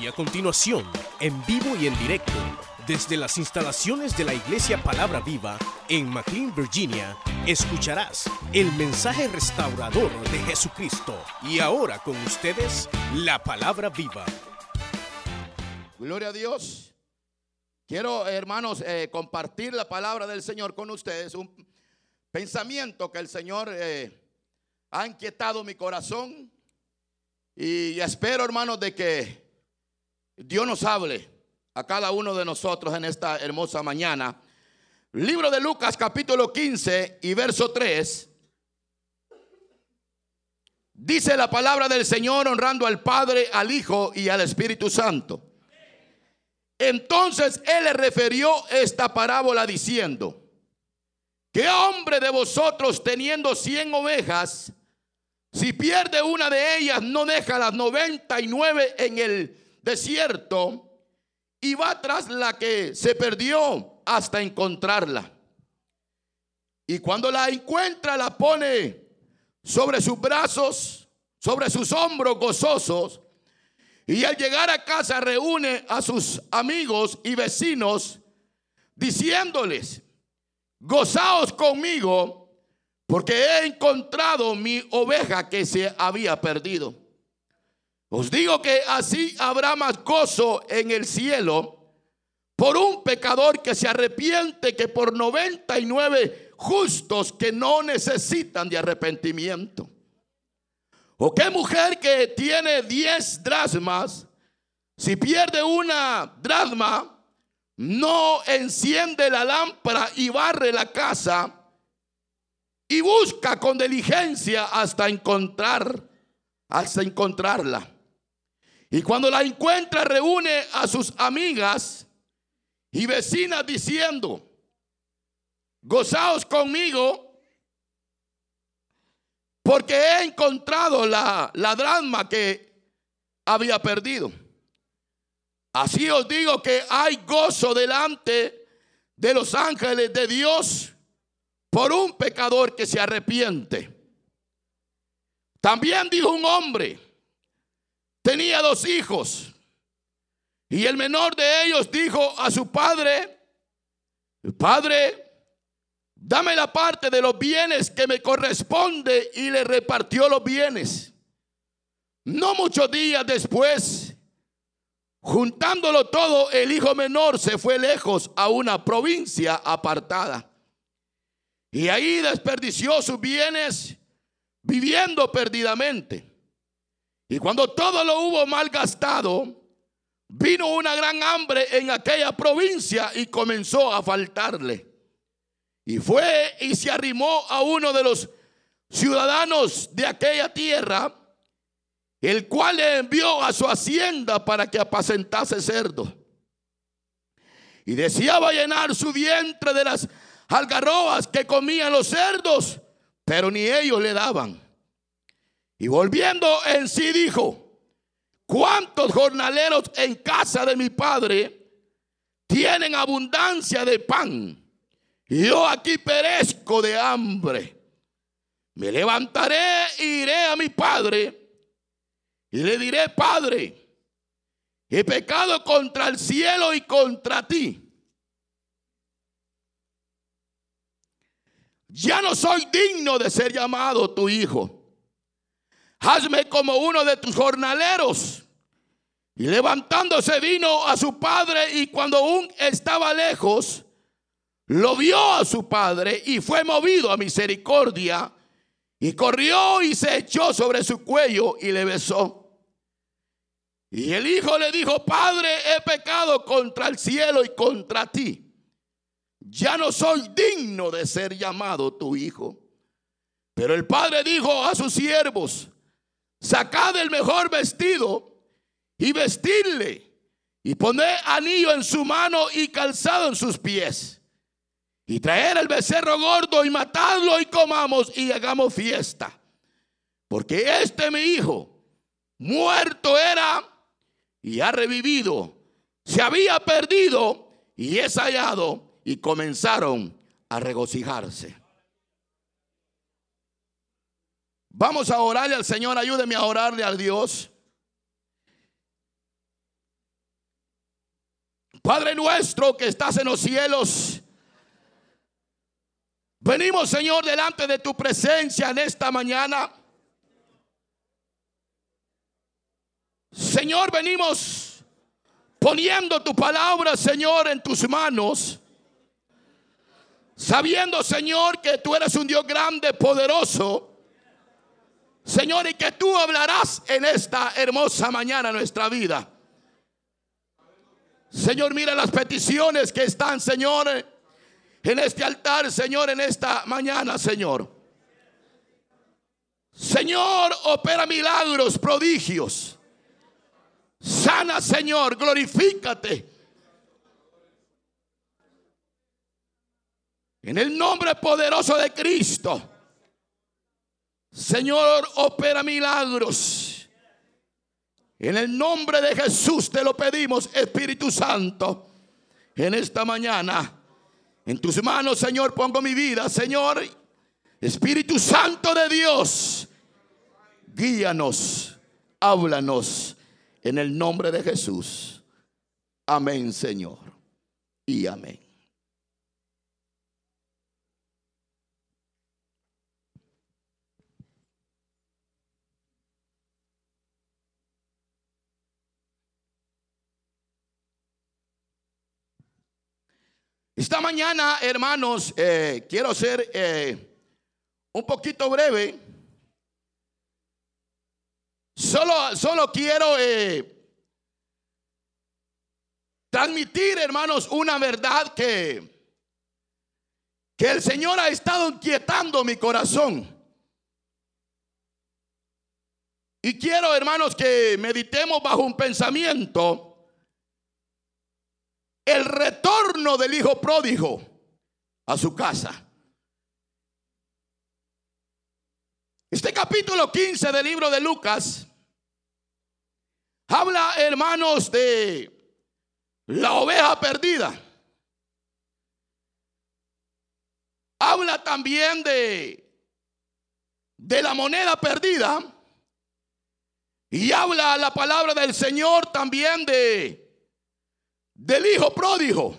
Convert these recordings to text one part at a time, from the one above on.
Y a continuación, en vivo y en directo, desde las instalaciones de la Iglesia Palabra Viva en McLean, Virginia, escucharás el mensaje restaurador de Jesucristo. Y ahora con ustedes, la Palabra Viva. Gloria a Dios. Quiero, hermanos, eh, compartir la palabra del Señor con ustedes. Un pensamiento que el Señor eh, ha inquietado mi corazón. Y espero, hermanos, de que Dios nos hable a cada uno de nosotros en esta hermosa mañana. Libro de Lucas capítulo 15 y verso 3. Dice la palabra del Señor honrando al Padre, al Hijo y al Espíritu Santo. Entonces él le refirió esta parábola diciendo, ¿qué hombre de vosotros teniendo cien ovejas, si pierde una de ellas, no deja las noventa y nueve en el desierto y va tras la que se perdió hasta encontrarla? Y cuando la encuentra, la pone sobre sus brazos, sobre sus hombros gozosos y al llegar a casa reúne a sus amigos y vecinos diciéndoles, gozaos conmigo porque he encontrado mi oveja que se había perdido. Os digo que así habrá más gozo en el cielo por un pecador que se arrepiente que por 99 justos que no necesitan de arrepentimiento. ¿O qué mujer que tiene 10 drasmas, si pierde una drasma, no enciende la lámpara y barre la casa y busca con diligencia hasta encontrar, hasta encontrarla? Y cuando la encuentra, reúne a sus amigas y vecinas diciendo, gozaos conmigo porque he encontrado la, la drama que había perdido. Así os digo que hay gozo delante de los ángeles de Dios por un pecador que se arrepiente. También dijo un hombre, tenía dos hijos, y el menor de ellos dijo a su padre, Padre, dame la parte de los bienes que me corresponde y le repartió los bienes. No muchos días después, juntándolo todo, el hijo menor se fue lejos a una provincia apartada. Y ahí desperdició sus bienes viviendo perdidamente. Y cuando todo lo hubo mal gastado, vino una gran hambre en aquella provincia y comenzó a faltarle. Y fue y se arrimó a uno de los ciudadanos de aquella tierra, el cual le envió a su hacienda para que apacentase cerdo. Y deseaba llenar su vientre de las algarrobas que comían los cerdos, pero ni ellos le daban. Y volviendo en sí dijo, ¿cuántos jornaleros en casa de mi padre tienen abundancia de pan? yo aquí perezco de hambre. Me levantaré e iré a mi padre y le diré, Padre, he pecado contra el cielo y contra ti. Ya no soy digno de ser llamado tu hijo. Hazme como uno de tus jornaleros. Y levantándose vino a su padre y cuando aún estaba lejos, lo vio a su padre y fue movido a misericordia y corrió y se echó sobre su cuello y le besó. Y el hijo le dijo, Padre, he pecado contra el cielo y contra ti. Ya no soy digno de ser llamado tu hijo. Pero el padre dijo a sus siervos, sacad el mejor vestido y vestidle y poned anillo en su mano y calzado en sus pies y traer el becerro gordo y matarlo y comamos y hagamos fiesta. Porque este mi hijo muerto era y ha revivido. Se había perdido y es hallado y comenzaron a regocijarse. Vamos a orarle al Señor, ayúdeme a orarle al Dios. Padre nuestro que estás en los cielos, venimos Señor delante de tu presencia en esta mañana. Señor, venimos poniendo tu palabra, Señor, en tus manos. Sabiendo, Señor, que tú eres un Dios grande, poderoso. Señor, y que tú hablarás en esta hermosa mañana nuestra vida. Señor, mira las peticiones que están, Señor, en este altar, Señor, en esta mañana, Señor. Señor, opera milagros, prodigios. Sana, Señor, glorifícate. En el nombre poderoso de Cristo. Señor, opera milagros. En el nombre de Jesús te lo pedimos, Espíritu Santo, en esta mañana. En tus manos, Señor, pongo mi vida, Señor. Espíritu Santo de Dios, guíanos, háblanos en el nombre de Jesús. Amén, Señor. Y amén. Esta mañana, hermanos, eh, quiero ser eh, un poquito breve Solo, solo quiero eh, transmitir, hermanos, una verdad que, que el Señor ha estado inquietando mi corazón. Y quiero, hermanos, que meditemos bajo un pensamiento el retorno del hijo pródigo a su casa. Este capítulo 15 del libro de Lucas habla, hermanos, de la oveja perdida. Habla también de, de la moneda perdida. Y habla la palabra del Señor también de del hijo pródigo.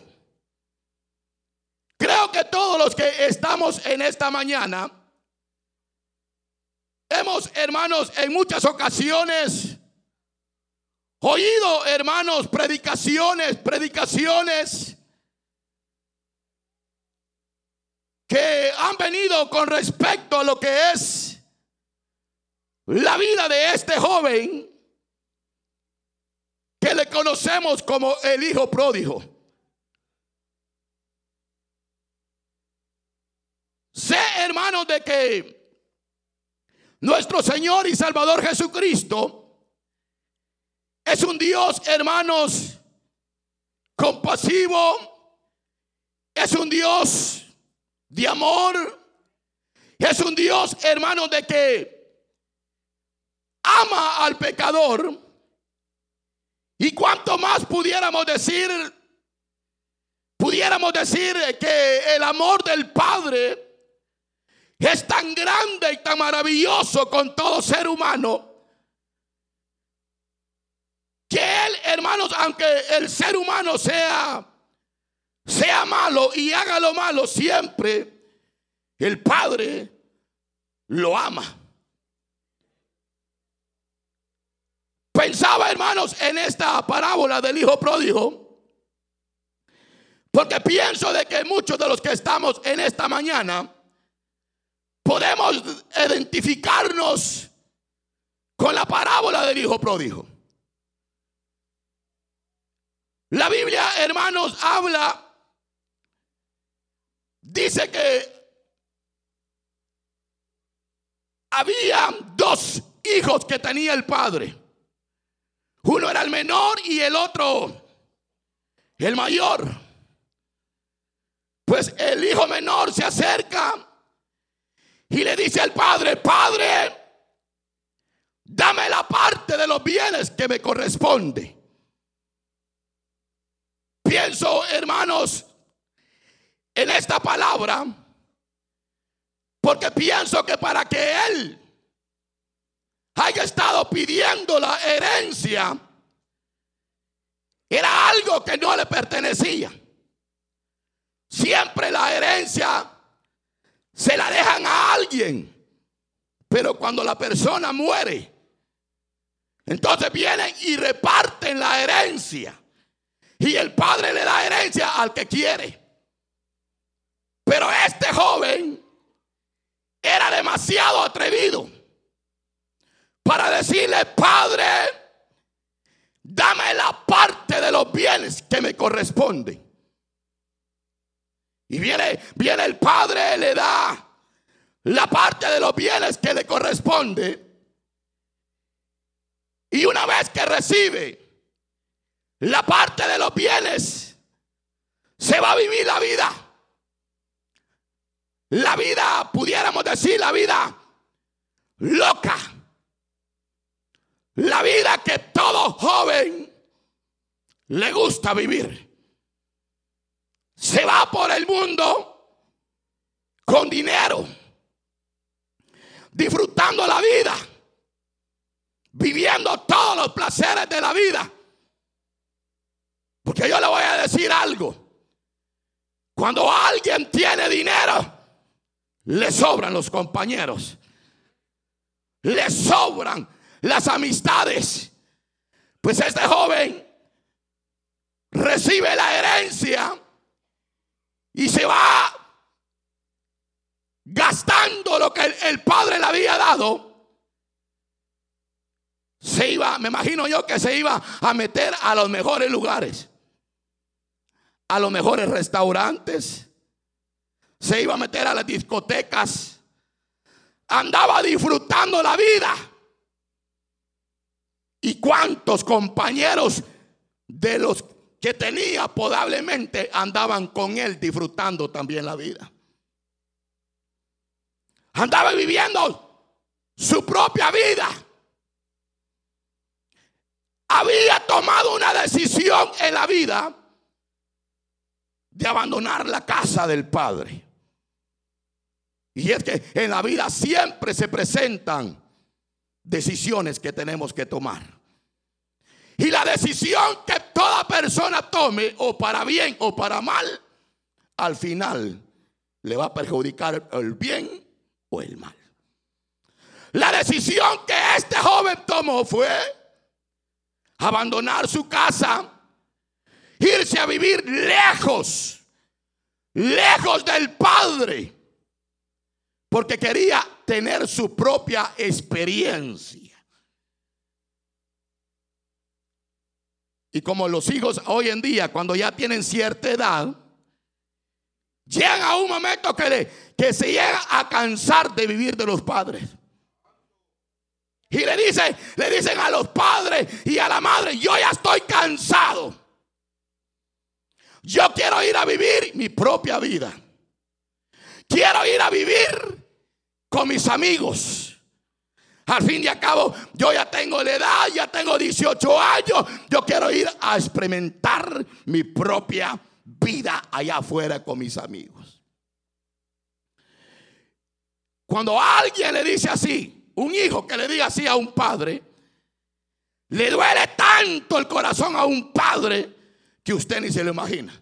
Creo que todos los que estamos en esta mañana Hemos, hermanos, en muchas ocasiones oído, hermanos, predicaciones, predicaciones que han venido con respecto a lo que es la vida de este joven que le conocemos como el hijo pródigo. Sé, hermanos, de que nuestro Señor y Salvador Jesucristo es un Dios, hermanos, compasivo. Es un Dios de amor. Es un Dios, hermanos, de que ama al pecador. Y cuanto más pudiéramos decir, pudiéramos decir que el amor del Padre es tan grande y tan maravilloso con todo ser humano que él, hermanos, aunque el ser humano sea sea malo y haga lo malo siempre, el Padre lo ama. Pensaba, hermanos, en esta parábola del hijo pródigo. Porque pienso de que muchos de los que estamos en esta mañana podemos identificarnos con la parábola del hijo pródigo. La Biblia, hermanos, habla, dice que había dos hijos que tenía el padre. Uno era el menor y el otro el mayor. Pues el hijo menor se acerca y le dice al padre, padre, dame la parte de los bienes que me corresponde. Pienso, hermanos, en esta palabra, porque pienso que para que él pidiendo la herencia, era algo que no le pertenecía. Siempre la herencia se la dejan a alguien. Pero cuando la persona muere, entonces vienen y reparten la herencia. Y el padre le da herencia al que quiere. Pero este joven era demasiado atrevido para decirle, padre, dame la parte de los bienes que me corresponde. Y viene, viene el padre, le da la parte de los bienes que le corresponde. Y una vez que recibe la parte de los bienes, se va a vivir la vida. La vida, pudiéramos decir, la vida loca. La vida que todo joven le gusta vivir. Se va por el mundo con dinero, disfrutando la vida, viviendo todos los placeres de la vida. Porque yo le voy a decir algo. Cuando alguien tiene dinero, le sobran los compañeros. Le sobran las amistades. Pues este joven recibe la herencia y se va gastando lo que el, padre le había dado. Se iba, me imagino yo que se iba a meter a los mejores lugares, a los mejores restaurantes, se iba a meter a las discotecas, andaba disfrutando la vida. ¿Y cuántos compañeros de los que tenía probablemente andaban con él disfrutando también la vida? Andaba viviendo su propia vida. Había tomado una decisión en la vida de abandonar la casa del Padre. Y es que en la vida siempre se presentan decisiones que tenemos que tomar. Y la decisión que toda persona tome, o para bien o para mal, al final le va a perjudicar el bien o el mal. La decisión que este joven tomó fue abandonar su casa, irse a vivir lejos, lejos del Padre, porque quería tener su propia experiencia. Y como los hijos hoy en día, cuando ya tienen cierta edad, llegan a un momento que, que se llega a cansar de vivir de los padres. Y le dicen, le dicen a los padres y a la madre, yo ya estoy cansado. Yo quiero ir a vivir mi propia vida. Quiero ir a vivir con mis amigos. Al fin y al cabo, yo ya tengo la edad, ya tengo 18 años. Yo quiero ir a experimentar mi propia vida allá afuera con mis amigos. Cuando alguien le dice así, un hijo que le diga así a un padre, le duele tanto el corazón a un padre que usted ni se lo imagina.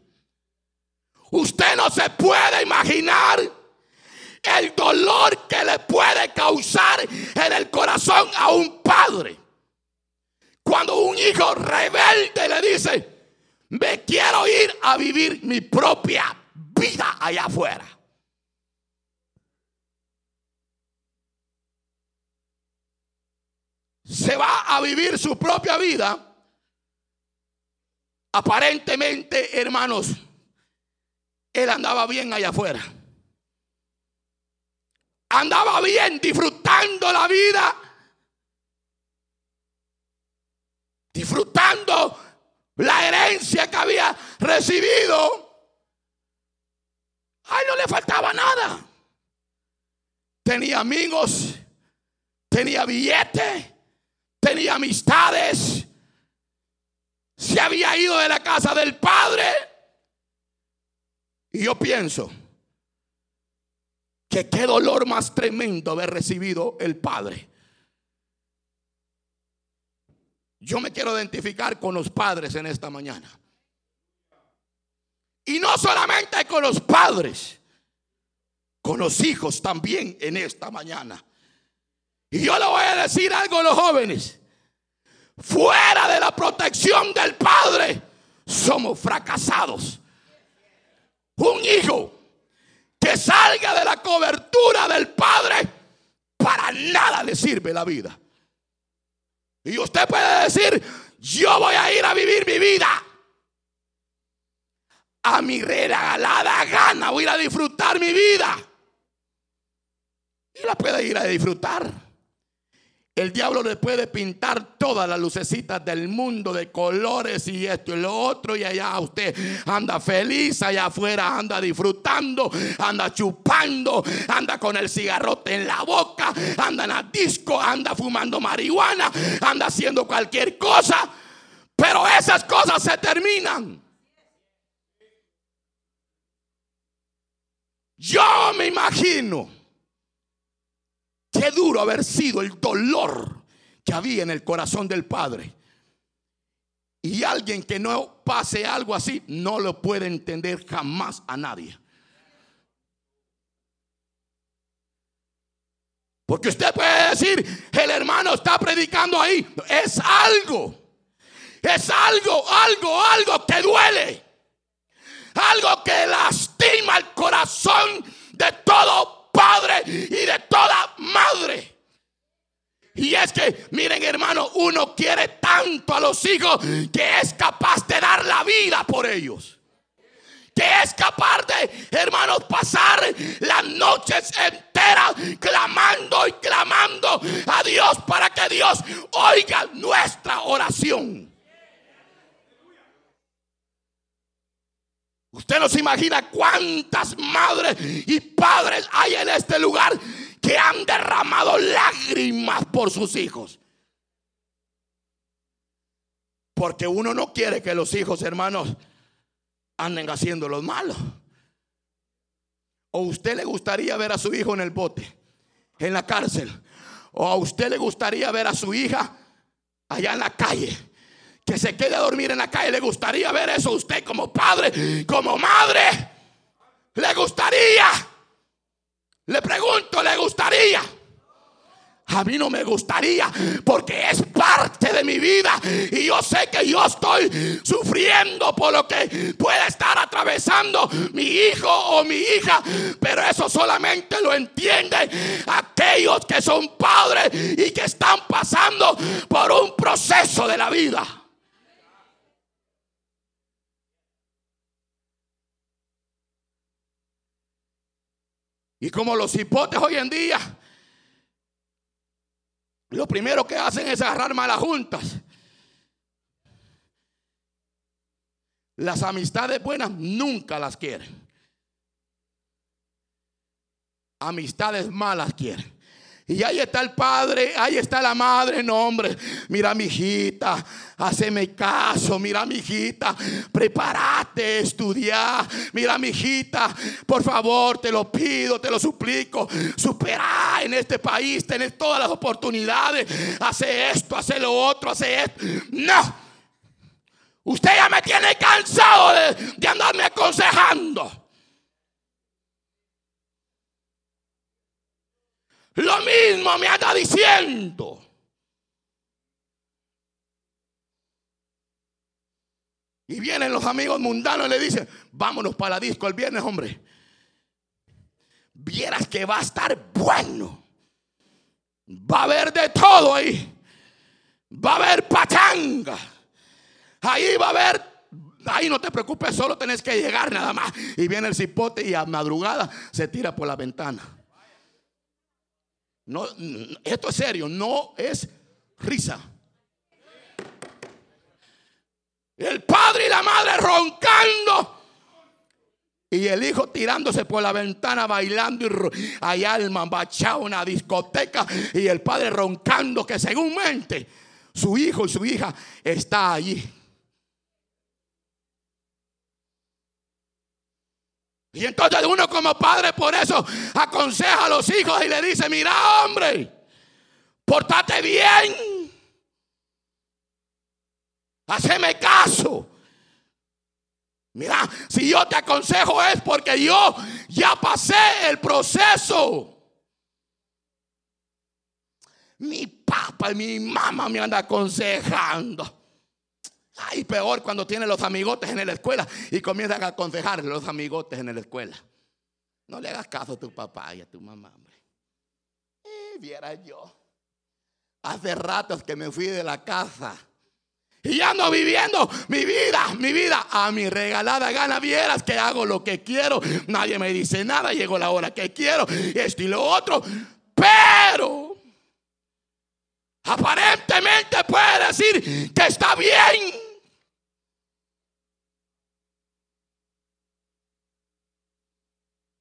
Usted no se puede imaginar el dolor que le puede causar en el corazón a un padre. Cuando un hijo rebelde le dice, me quiero ir a vivir mi propia vida allá afuera. Se va a vivir su propia vida. Aparentemente, hermanos, él andaba bien allá afuera andaba bien, disfrutando la vida, disfrutando la herencia que había recibido. Ay, no le faltaba nada. Tenía amigos, tenía billetes, tenía amistades. Se había ido de la casa del padre. Y yo pienso, que qué dolor más tremendo haber recibido el Padre. Yo me quiero identificar con los padres en esta mañana. Y no solamente con los padres, con los hijos también en esta mañana. Y yo le voy a decir algo a los jóvenes. Fuera de la protección del padre, somos fracasados. Un hijo que salga de la cobertura del padre, para nada le sirve la vida. Y usted puede decir, yo voy a ir a vivir mi vida. A mi regalada gana, voy a a disfrutar mi vida. Y la puede ir a disfrutar. El diablo le puede pintar todas las lucecitas del mundo de colores y esto y lo otro. Y allá usted anda feliz, allá afuera anda disfrutando, anda chupando, anda con el cigarrote en la boca, anda en disco, anda fumando marihuana, anda haciendo cualquier cosa. Pero esas cosas se terminan. Yo me imagino Qué duro haber sido el dolor que había en el corazón del Padre. Y alguien que no pase algo así no lo puede entender jamás a nadie. Porque usted puede decir, el hermano está predicando ahí. Es algo. Es algo, algo, algo que duele. Algo que lastima el corazón de todo padre y de toda madre. Y es que, miren hermano, uno quiere tanto a los hijos que es capaz de dar la vida por ellos. Que es capaz de, hermanos, pasar las noches enteras clamando y clamando a Dios para que Dios oiga nuestra oración. Usted no se imagina cuántas madres y padres hay en este lugar que han derramado lágrimas por sus hijos. Porque uno no quiere que los hijos, hermanos, anden haciendo los malos. O usted le gustaría ver a su hijo en el bote, en la cárcel. O a usted le gustaría ver a su hija allá en la calle que se quede a dormir en la calle. ¿Le gustaría ver eso usted como padre, como madre? ¿Le gustaría? Le pregunto, ¿le gustaría? A mí no me gustaría porque es parte de mi vida y yo sé que yo estoy sufriendo por lo que puede estar atravesando mi hijo o mi hija, pero eso solamente lo entienden aquellos que son padres y que están pasando por un proceso de la vida. Y como los hipotes hoy en día, lo primero que hacen es agarrar malas juntas. Las amistades buenas nunca las quieren. Amistades malas quieren. Y ahí está el padre, ahí está la madre, no hombre, mira mi hijita, haceme caso, mira mi hijita, prepárate, estudiar, mira mi hijita, por favor, te lo pido, te lo suplico, supera en este país, tenés todas las oportunidades, hace esto, hace lo otro, hace esto. No, usted ya me tiene cansado de, de andarme aconsejando. Lo mismo me anda diciendo. Y vienen los amigos mundanos y le dicen, vámonos para la disco el viernes, hombre. Vieras que va a estar bueno. Va a haber de todo ahí. Va a haber pachanga. Ahí va a haber, ahí no te preocupes, solo tenés que llegar nada más. Y viene el cipote y a madrugada se tira por la ventana. No, esto es serio, no es risa. El padre y la madre roncando. Y el hijo tirándose por la ventana bailando hay alma bachado una discoteca y el padre roncando que según mente su hijo y su hija está allí. Y entonces uno como padre por eso aconseja a los hijos y le dice, mira hombre, portate bien. Haceme caso. Mira, si yo te aconsejo es porque yo ya pasé el proceso. Mi papá y mi mamá me anda aconsejando. Ay, peor cuando tiene los amigotes en la escuela y comienzan a aconsejar los amigotes en la escuela. No le hagas caso a tu papá y a tu mamá, hombre. Y viera yo. Hace ratos que me fui de la casa. Y ya ando viviendo mi vida, mi vida a mi regalada gana. Vieras que hago lo que quiero. Nadie me dice nada. Llegó la hora que quiero. Esto y lo otro. Pero aparentemente puede decir que está bien.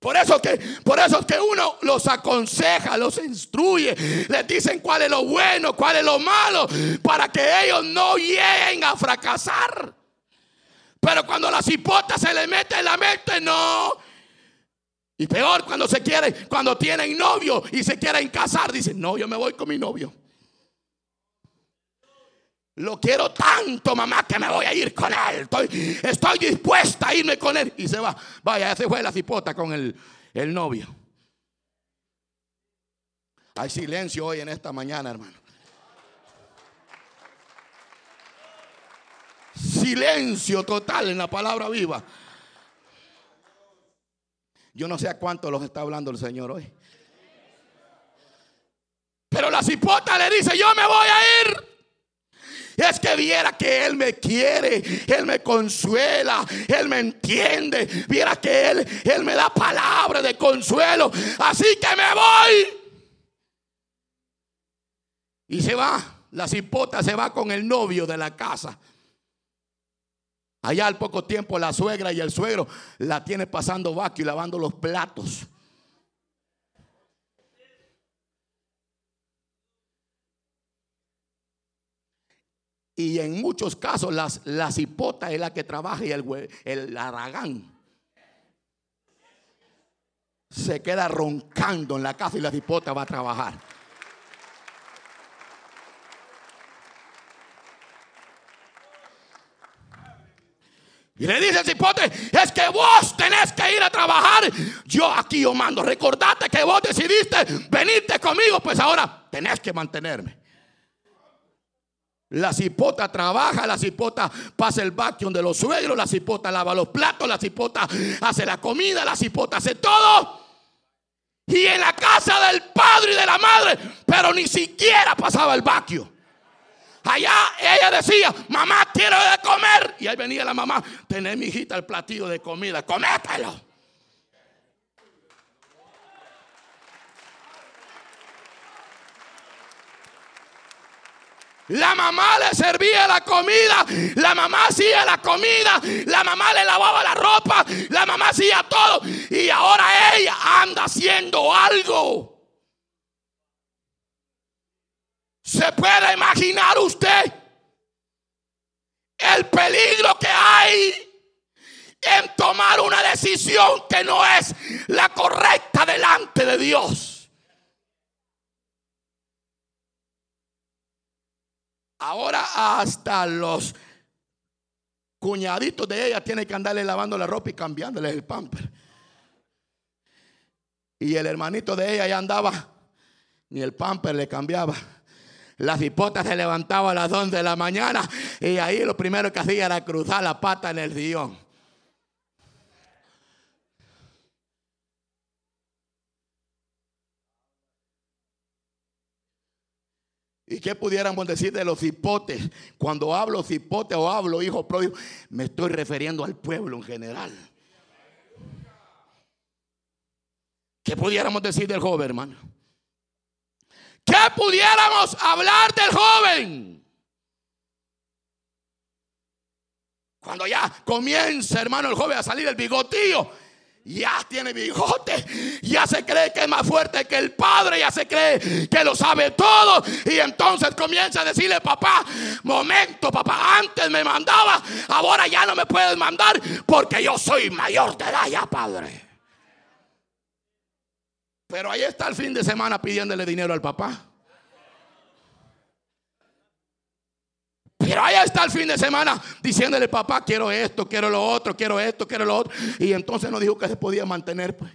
Por eso que, por eso que uno los aconseja, los instruye, les dicen cuál es lo bueno, cuál es lo malo, para que ellos no lleguen a fracasar. Pero cuando la cipota se le mete en la mente, no. Y peor cuando se quieren, cuando tienen novio y se quieren casar, dicen, no, yo me voy con mi novio. Lo quiero tanto, mamá, que me voy a ir con él. Estoy, dispuesta a irme con él. Y se va. Vaya, ese fue la cipota con el, el novio. Hay silencio hoy en esta mañana, hermano. Silencio total en la palabra viva. Yo no sé a cuánto los está hablando el Señor hoy. Pero la cipota le dice, yo me voy a ir. Es que viera que Él me quiere, Él me consuela, Él me entiende. Viera que Él, Él me da palabra de consuelo. Así que me voy. Y se va, la cipota se va con el novio de la casa. Allá al poco tiempo la suegra y el suegro la tiene pasando vaca y lavando los platos. Y en muchos casos las, la cipota es la que trabaja y el, el aragán se queda roncando en la casa y la cipota va a trabajar. Y le dice el cipote, es que vos tenés que ir a trabajar. Yo aquí yo mando. Recordate que vos decidiste venirte conmigo, pues ahora tenés que mantenerme. La cipota trabaja, la cipota pasa el vacuum de los suegros, la cipota lava los platos, la cipota hace la comida, la cipota hace todo. Y en la casa del padre y de la madre, pero ni siquiera pasaba el vacuum. Allá ella decía, mamá, quiero de comer. Y ahí venía la mamá, tené mi hijita el platillo de comida, comételo. La mamá le servía la comida, la mamá hacía la comida, la mamá le lavaba la ropa, la mamá hacía todo. Y ahora ella anda haciendo algo. ¿Se puede imaginar usted el peligro que hay en tomar una decisión que no es la correcta delante de Dios? Ahora hasta los cuñaditos de ella tienen que andarle lavando la ropa y cambiándole el pamper. Y el hermanito de ella ya andaba, ni el pamper le cambiaba. La cipota se levantaba a las 11 de la mañana y ahí lo primero que hacía era cruzar la pata en el sillón. ¿Y qué pudiéramos decir de los hipotes? Cuando hablo hipotes o hablo hijo propio, me estoy refiriendo al pueblo en general. ¿Qué pudiéramos decir del joven, hermano? ¿Qué pudiéramos hablar del joven? Cuando ya comienza, hermano, el joven a salir el bigotillo ya tiene bigote, ya se cree que es más fuerte que el padre, ya se cree que lo sabe todo. Y entonces comienza a decirle, papá, momento, papá, antes me mandaba, ahora ya no me puedes mandar porque yo soy mayor de edad ya, padre. Pero ahí está el fin de semana pidiéndole dinero al papá. Pero ahí está el fin de semana diciéndole, papá, quiero esto, quiero lo otro, quiero esto, quiero lo otro. Y entonces nos dijo que se podía mantener. Pues.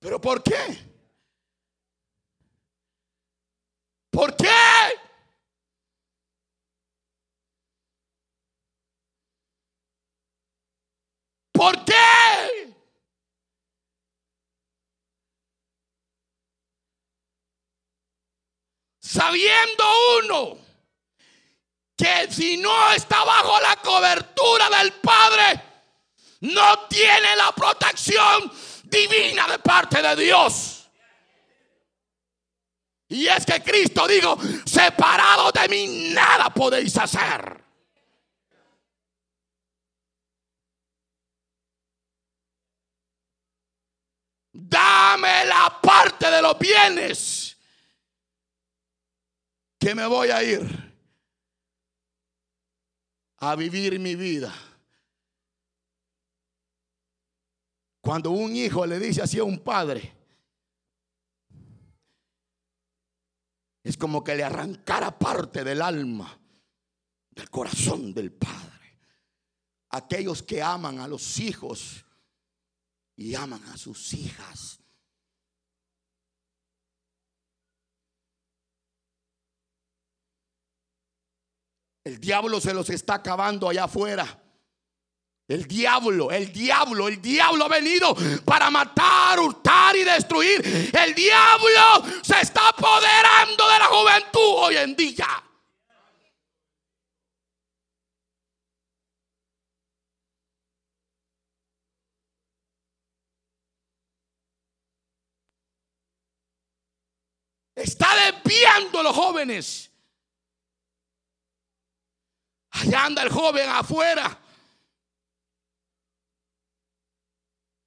¿Pero por qué? ¿Por qué? ¿Por qué? Sabiendo uno que si no está bajo la cobertura del Padre, no tiene la protección divina de parte de Dios. Y es que Cristo dijo, separado de mí nada podéis hacer. Dame la parte de los bienes que me voy a ir a vivir mi vida Cuando un hijo le dice así a un padre, es como que le arrancara parte del alma, del corazón del padre. Aquellos que aman a los hijos y aman a sus hijas. El diablo se los está acabando allá afuera. El diablo, el diablo, el diablo ha venido para matar, hurtar y destruir. El diablo se está apoderando de la juventud hoy en día. Está desviando a los jóvenes. Allá anda el joven afuera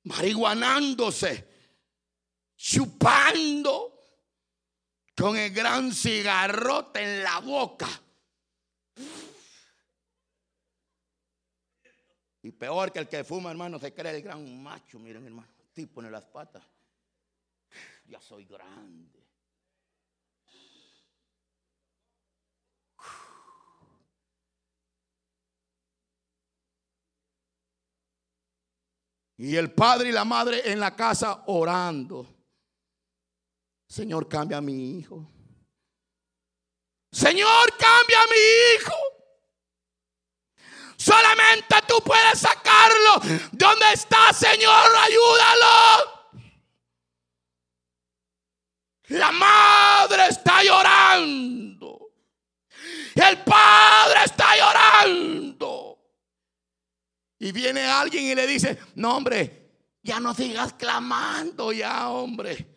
marihuanándose, chupando con el gran cigarrote en la boca. Y peor que el que fuma, hermano, se cree el gran macho. Miren, hermano, tipo en las patas. Ya soy grande. Y el padre y la madre en la casa orando. Señor, cambia a mi hijo. Señor, cambia a mi hijo. Solamente tú puedes sacarlo. ¿Dónde está, Señor? Ayúdalo. La madre está llorando. El padre está llorando. Y viene alguien y le dice, no hombre, ya no sigas clamando ya, hombre.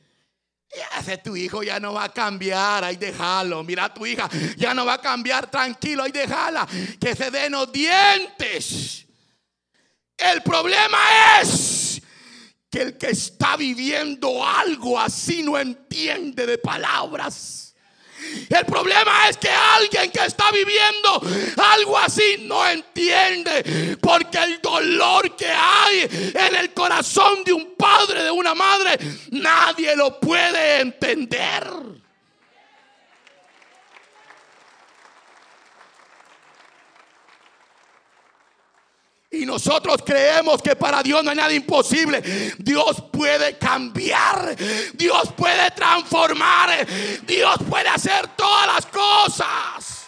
Ya ese tu hijo ya no va a cambiar, ahí déjalo. Mira tu hija, ya no va a cambiar, tranquilo, ahí déjala. Que se den los dientes. El problema es que el que está viviendo algo así no entiende de palabras. El problema es que alguien que está viviendo algo así no entiende. Porque el dolor que hay en el corazón de un padre, de una madre, nadie lo puede entender. Y nosotros creemos que para Dios no hay nada imposible. Dios puede cambiar. Dios puede transformar. Dios puede hacer todas las cosas.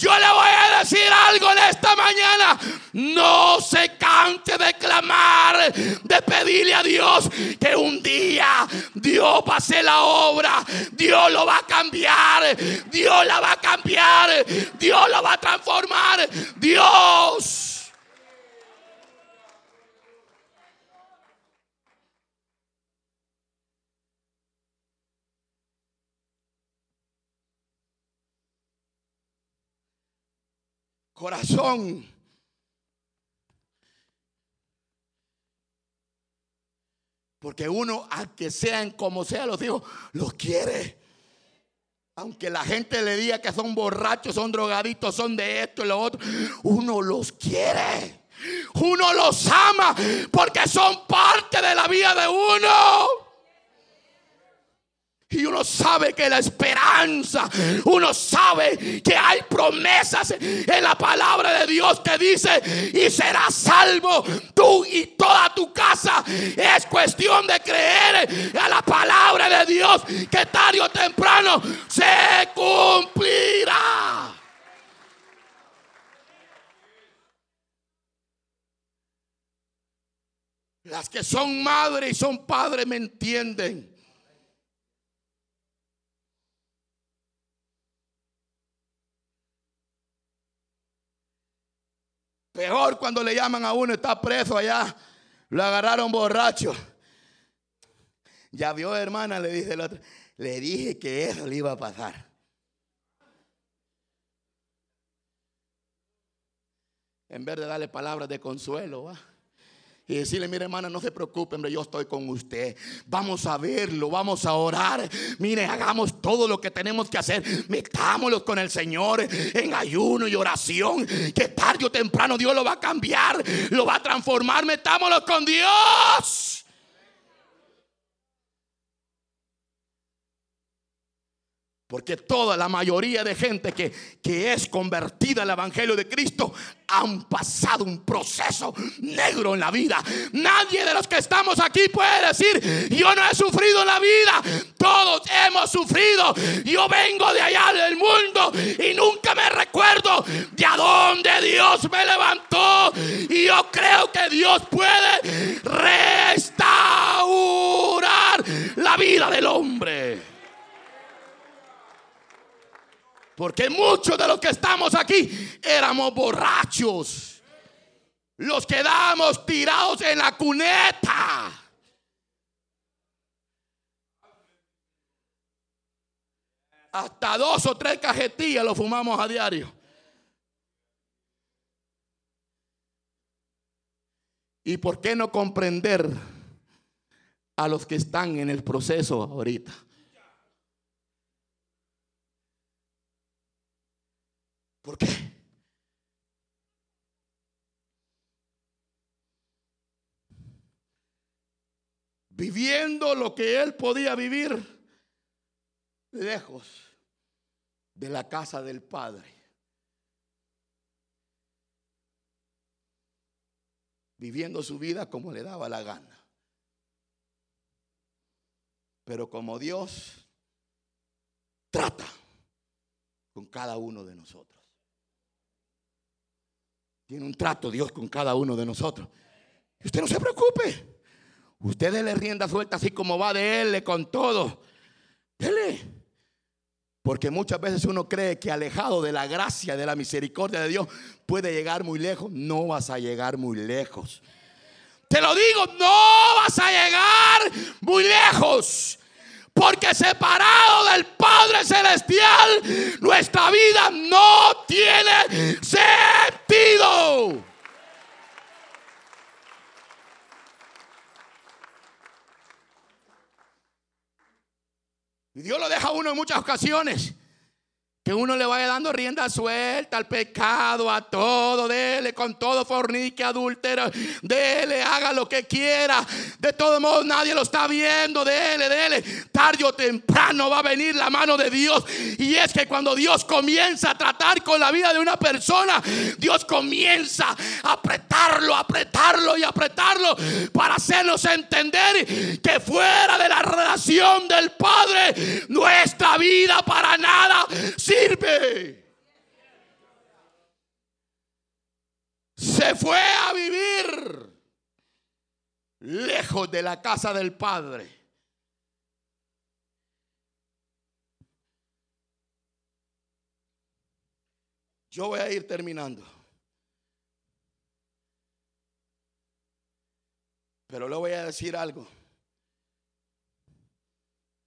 Yo le voy a decir algo en esta mañana. No se canse de clamar, de pedirle a Dios que un día Dios va a hacer la obra. Dios lo va a cambiar. Dios la va a cambiar. Dios la va a transformar. Dios. Corazón. Porque uno, a que sean como sea los hijos, los quiere. aunque la gente le diga que son borrachos, son drogaditos, son de esto y lo otro, uno los quiere. Uno los ama porque son parte de la vida de uno. Y uno sabe que la esperanza, uno sabe que hay promesas en la palabra de Dios que dice, y serás salvo tú y toda tu casa. Es cuestión de creer a la palabra de Dios que tarde o temprano se cumplirá. Las que son madres y son padres me entienden. Peor cuando le llaman a uno, está preso allá, lo agarraron borracho. Ya vio, hermana, le dice el otro. Le dije que eso le iba a pasar. En vez de darle palabras de consuelo, ¿va? Y decirle, mire hermana, no se preocupe, hombre, yo estoy con usted. Vamos a verlo, vamos a orar. Mire, hagamos todo lo que tenemos que hacer. Metámoslo con el Señor en ayuno y oración. Que tarde o temprano Dios lo va a cambiar, lo va a transformar. Metámoslo con Dios. Porque toda la mayoría de gente que, que, es convertida al Evangelio de Cristo han pasado un proceso negro en la vida. Nadie de los que estamos aquí puede decir, yo no he sufrido en la vida. Todos hemos sufrido. Yo vengo de allá del mundo y nunca me recuerdo de a dónde Dios me levantó. Y yo creo que Dios puede restaurar la vida del hombre. Porque muchos de los que estamos aquí éramos borrachos. Los quedamos tirados en la cuneta. Hasta dos o tres cajetillas lo fumamos a diario. ¿Y por qué no comprender a los que están en el proceso ahorita? ¿Por qué? Viviendo lo que él podía vivir lejos de la casa del Padre. Viviendo su vida como le daba la gana. Pero como Dios trata con cada uno de nosotros. Tiene un trato Dios con cada uno de nosotros. Y usted no se preocupe. Usted le rienda suelta así como va de él, con todo. Dele. Porque muchas veces uno cree que alejado de la gracia, de la misericordia de Dios, puede llegar muy lejos. No vas a llegar muy lejos. Te lo digo, no vas a llegar muy lejos. Porque separado del Padre Celestial, nuestra vida no tiene sentido. Y Dios lo deja a uno en muchas ocasiones. Que uno le vaya dando rienda suelta al pecado, a todo, dele con todo fornique, adúltero, dele, haga lo que quiera. De todos modos, nadie lo está viendo, dele, dele. Tarde o temprano va a venir la mano de Dios. Y es que cuando Dios comienza a tratar con la vida de una persona, Dios comienza a apretarlo, apretarlo y apretarlo para hacernos entender que fuera de la relación del Padre, nuestra vida para nada sirve. Se fue a vivir lejos de la casa del Padre. Yo voy a ir terminando. Pero le voy a decir algo.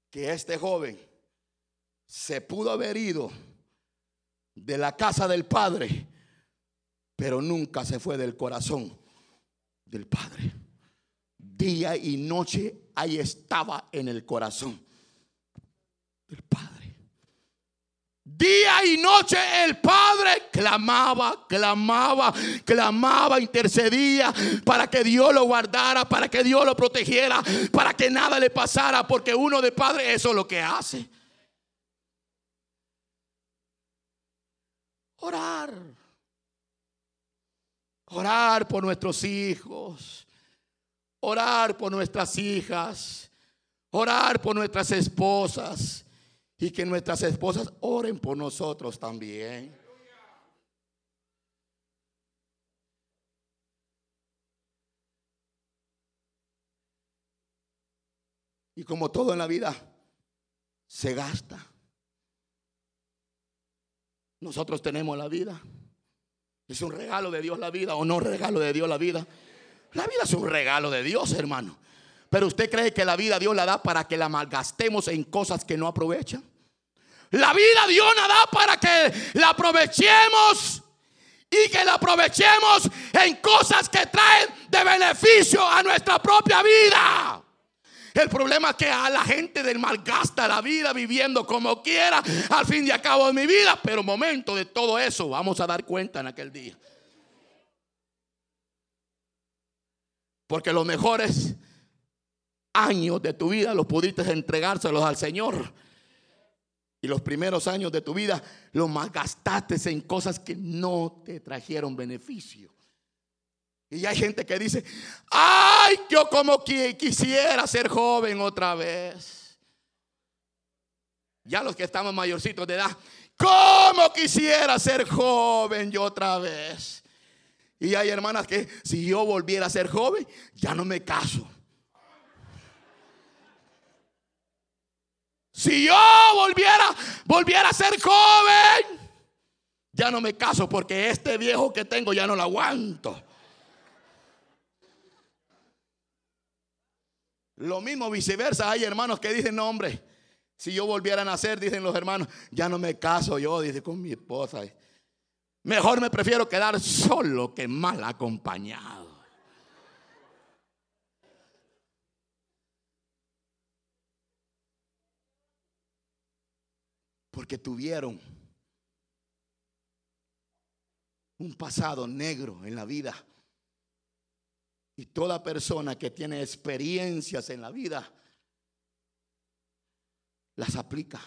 Que este joven se pudo haber ido de la casa del Padre, pero nunca se fue del corazón del Padre. Día y noche ahí estaba en el corazón del Padre. Día y noche el Padre clamaba, clamaba, clamaba, intercedía para que Dios lo guardara, para que Dios lo protegiera, para que nada le pasara, porque uno de Padre eso es lo que hace. Orar. Orar por nuestros hijos. Orar por nuestras hijas. Orar por nuestras esposas y que nuestras esposas oren por nosotros también. Y como todo en la vida, se gasta. Nosotros tenemos la vida. Es un regalo de Dios la vida o no regalo de Dios la vida. La vida es un regalo de Dios, hermano. Pero usted cree que la vida Dios la da para que la malgastemos en cosas que no aprovechan. La vida Dios nos da para que la aprovechemos y que la aprovechemos en cosas que traen de beneficio a nuestra propia vida. El problema es que a la gente del mal gasta la vida viviendo como quiera al fin y al cabo de mi vida. Pero momento de todo eso vamos a dar cuenta en aquel día. Porque los mejores años de tu vida los pudiste entregárselos al Señor. Y los primeros años de tu vida los malgastaste en cosas que no te trajeron beneficio. Y hay gente que dice, ay, yo como quisiera ser joven otra vez. Ya los que estamos mayorcitos de edad, como quisiera ser joven yo otra vez. Y hay hermanas que si yo volviera a ser joven, ya no me caso. Si yo volviera, volviera a ser joven, ya no me caso porque este viejo que tengo ya no lo aguanto. Lo mismo viceversa, hay hermanos que dicen, no hombre, si yo volviera a nacer, dicen los hermanos, ya no me caso yo, dice con mi esposa. Mejor me prefiero quedar solo que mal acompañado. porque tuvieron un pasado negro en la vida. Y toda persona que tiene experiencias en la vida las aplica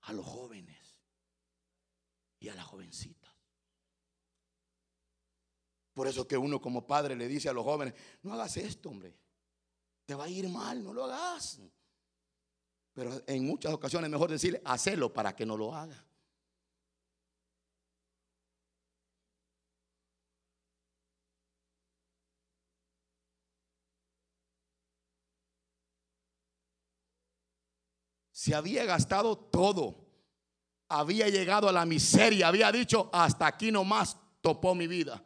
a los jóvenes y a las jovencitas. Por eso que uno como padre le dice a los jóvenes, no hagas esto, hombre. Te va a ir mal, no lo hagas. Pero en muchas ocasiones es mejor decirle, hacelo para que no lo haga. Se había gastado todo. Había llegado a la miseria. Había dicho, hasta aquí nomás topó mi vida.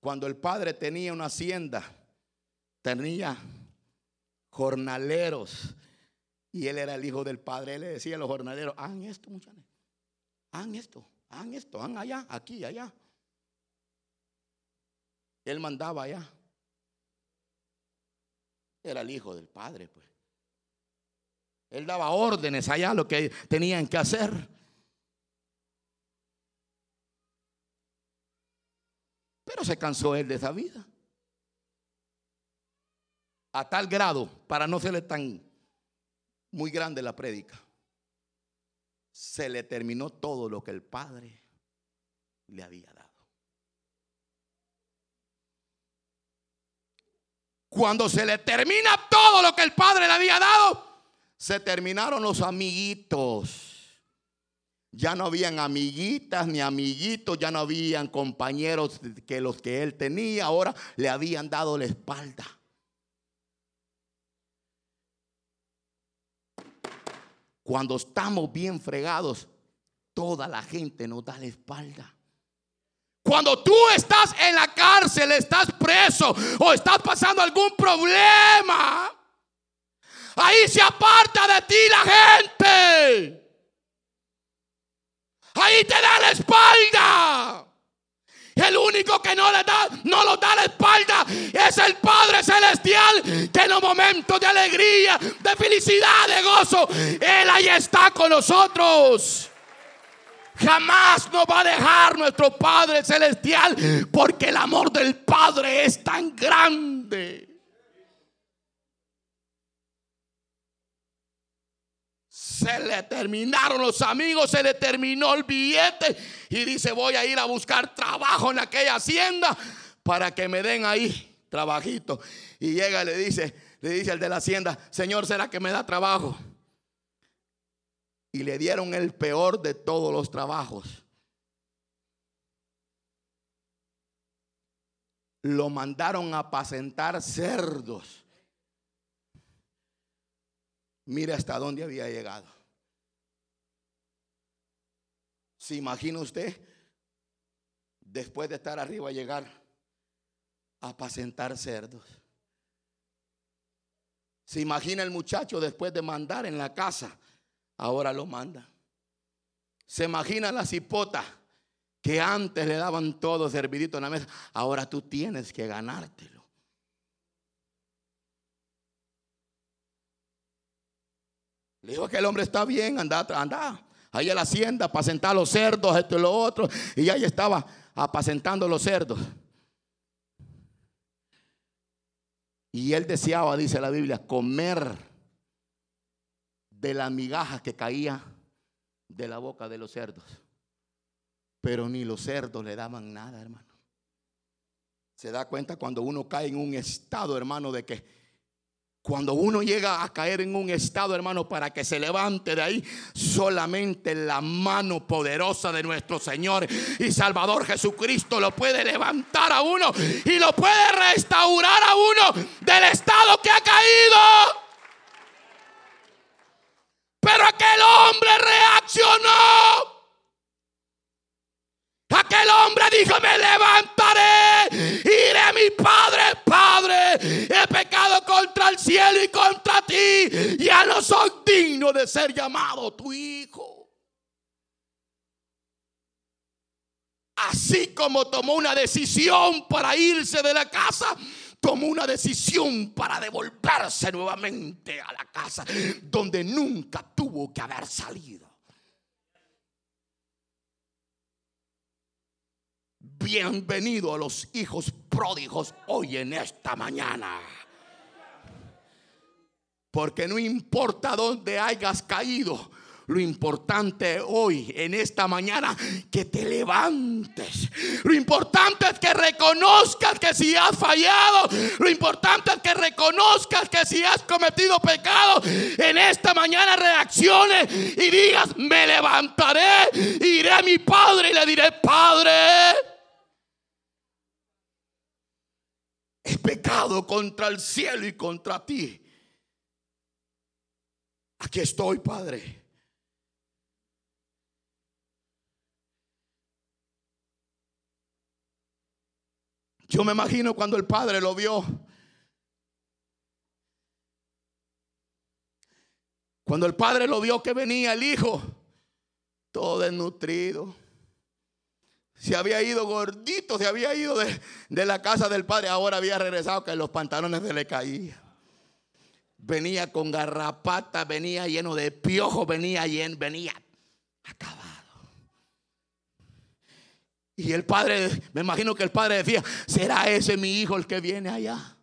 Cuando el padre tenía una hacienda, tenía jornaleros y él era el hijo del padre. Él le decía a los jornaleros, hagan esto, muchachos. Hagan esto, hagan esto, hagan allá, aquí, allá. Él mandaba allá. Era el hijo del padre, pues. Él daba órdenes allá lo que tenían que hacer. Pero se cansó él de esa vida. A tal grado, para no serle tan muy grande la prédica, se le terminó todo lo que el Padre le había dado. Cuando se le termina todo lo que el Padre le había dado, se terminaron los amiguitos ya no habían amiguitas ni amiguitos, ya no habían compañeros que los que él tenía, ahora le habían dado la espalda. Cuando estamos bien fregados, toda la gente nos da la espalda. Cuando tú estás en la cárcel, estás preso o estás pasando algún problema, ahí se aparta de ti la gente. Ahí te da la espalda. El único que no le da, no lo da la espalda es el Padre Celestial que en los momentos de alegría, de felicidad, de gozo, Él ahí está con nosotros. Jamás nos va a dejar nuestro Padre Celestial porque el amor del Padre es tan grande. Se le terminaron los amigos, se le terminó el billete y dice voy a ir a buscar trabajo en aquella hacienda para que me den ahí trabajito. Y llega y le dice, le dice al de la hacienda, Señor, ¿será que me da trabajo? Y le dieron el peor de todos los trabajos. Lo mandaron a apacentar cerdos. Mire hasta dónde había llegado. ¿Se imagina usted después de estar arriba llegar a apacentar cerdos? ¿Se imagina el muchacho después de mandar en la casa? Ahora lo manda. ¿Se imagina la cipota que antes le daban todo servidito en la mesa? Ahora tú tienes que ganártelo. Le dijo que el hombre está bien, anda, anda. Ahí a la hacienda, apacentar los cerdos, esto y lo otro. Y ahí estaba apacentando los cerdos. Y él deseaba, dice la Biblia, comer de la migaja que caía de la boca de los cerdos. Pero ni los cerdos le daban nada, hermano. Se da cuenta cuando uno cae en un estado, hermano, de que cuando uno llega a caer en un estado, hermano, para que se levante de ahí, solamente la mano poderosa de nuestro Señor y Salvador Jesucristo lo puede levantar a uno y lo puede restaurar a uno del estado que ha caído. Pero aquel hombre reaccionó. Aquel hombre dijo, me levantaré, iré a mi padre, padre, he pecado contra el cielo y contra ti, ya no soy digno de ser llamado tu hijo. Así como tomó una decisión para irse de la casa, tomó una decisión para devolverse nuevamente a la casa donde nunca tuvo que haber salido. Bienvenido a los hijos pródigos hoy en esta mañana. Porque no importa dónde hayas caído, lo importante hoy, en esta mañana, que te levantes. Lo importante es que reconozcas que si has fallado, lo importante es que reconozcas que si has cometido pecado, en esta mañana reacciones y digas, me levantaré, iré a mi padre y le diré, Padre. He pecado contra el cielo y contra ti. Aquí estoy, Padre. Yo me imagino cuando el padre lo vio. Cuando el padre lo vio que venía el hijo, todo desnutrido. Se había ido gordito, se había ido de, la casa del padre, ahora había regresado que los pantalones se le caían. Venía con garrapata, venía lleno de piojos, venía lleno, venía acabado. Y el padre, me imagino que el padre decía, ¿será ese mi hijo el que viene allá?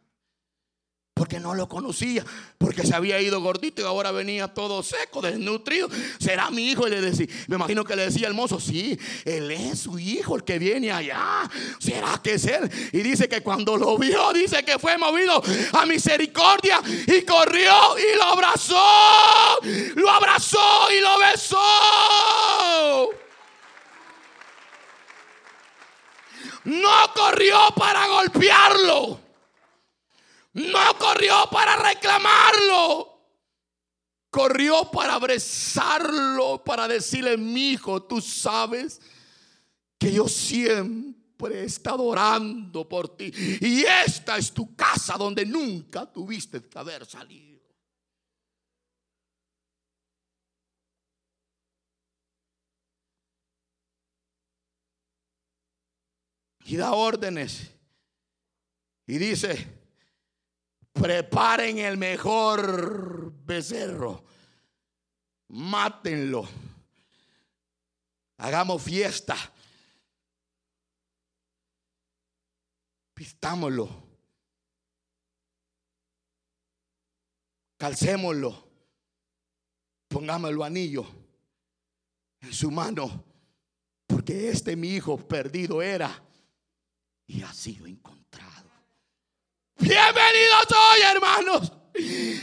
Porque no lo conocía, porque se había ido gordito y ahora venía todo seco, desnutrido. ¿Será mi hijo? Y le decía, me imagino que le decía el mozo, sí, él es su hijo el que viene allá. ¿Será que es él? Y dice que cuando lo vio, dice que fue movido a misericordia y corrió y lo abrazó, lo abrazó y lo besó. No corrió para golpearlo. No corrió para reclamarlo. Corrió para abrazarlo, para decirle, mi hijo, tú sabes que yo siempre he estado orando por ti. Y esta es tu casa donde nunca tuviste que haber salido. Y da órdenes. Y dice, preparen el mejor becerro, mátenlo, hagamos fiesta, pistámoslo, calcémoslo, pongámoslo anillo en su mano, porque este mi hijo perdido era y ha sido encontrado. Bienvenidos hoy, hermanos.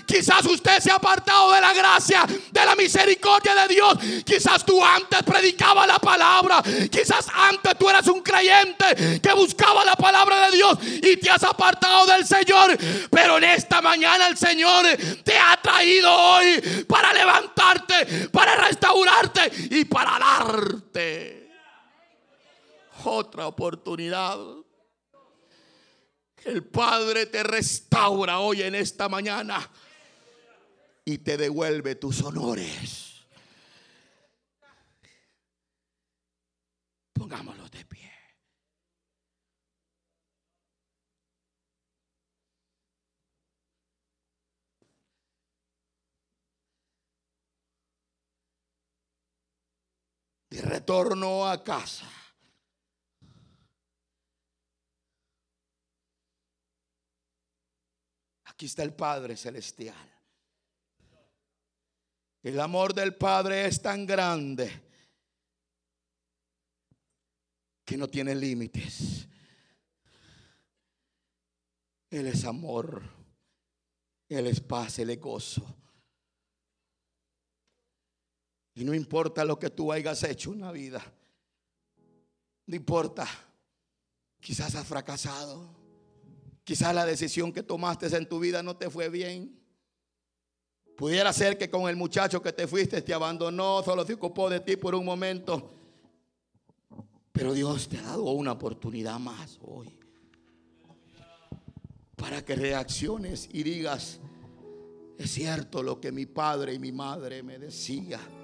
Quizás usted se ha apartado de la gracia, de la misericordia de Dios. Quizás tú antes predicaba la palabra. Quizás antes tú eras un creyente que buscaba la palabra de Dios y te has apartado del Señor. Pero en esta mañana el Señor te ha traído hoy para levantarte, para restaurarte y para darte otra oportunidad. El Padre te restaura hoy en esta mañana y te devuelve tus honores. Pongámoslo de pie. De retorno a casa. Aquí está el Padre Celestial. El amor del Padre es tan grande que no tiene límites. Él es amor. Él es paz, Él es gozo. Y no importa lo que tú hayas hecho en la vida. No importa. Quizás has fracasado. Quizás la decisión que tomaste en tu vida no te fue bien. Pudiera ser que con el muchacho que te fuiste te abandonó, solo se ocupó de ti por un momento. Pero Dios te ha dado una oportunidad más hoy. Para que reacciones y digas, es cierto lo que mi padre y mi madre me decían.